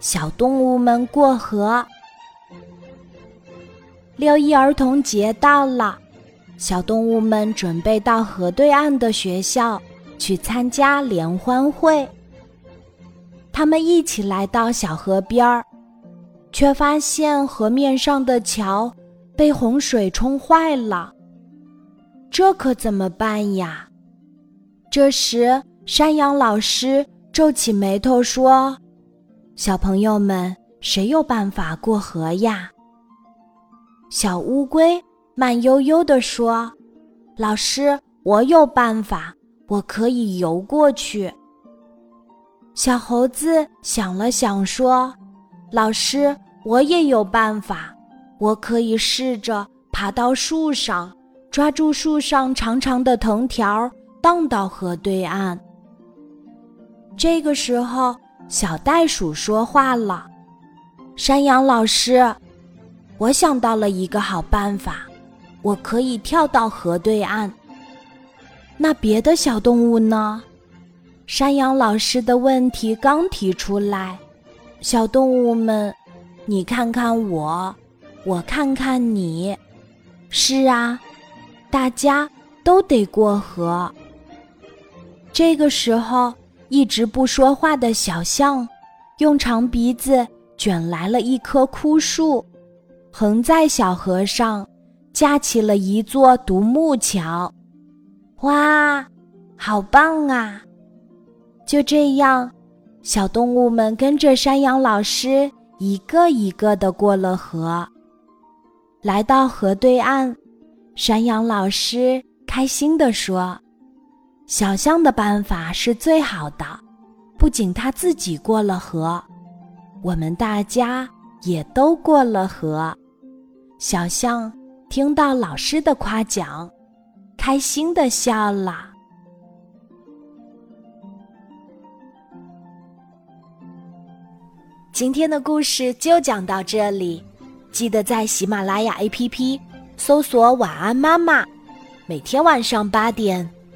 小动物们过河。六一儿童节到了，小动物们准备到河对岸的学校去参加联欢会。他们一起来到小河边儿，却发现河面上的桥被洪水冲坏了。这可怎么办呀？这时，山羊老师皱起眉头说：“小朋友们，谁有办法过河呀？”小乌龟慢悠悠地说：“老师，我有办法，我可以游过去。”小猴子想了想说：“老师，我也有办法，我可以试着爬到树上，抓住树上长长的藤条，荡到河对岸。”这个时候，小袋鼠说话了：“山羊老师。”我想到了一个好办法，我可以跳到河对岸。那别的小动物呢？山羊老师的问题刚提出来，小动物们，你看看我，我看看你，是啊，大家都得过河。这个时候，一直不说话的小象，用长鼻子卷来了一棵枯树。横在小河上，架起了一座独木桥。哇，好棒啊！就这样，小动物们跟着山羊老师一个一个的过了河，来到河对岸。山羊老师开心地说：“小象的办法是最好的，不仅他自己过了河，我们大家也都过了河。”小象听到老师的夸奖，开心的笑了。今天的故事就讲到这里，记得在喜马拉雅 APP 搜索“晚安妈妈”，每天晚上八点，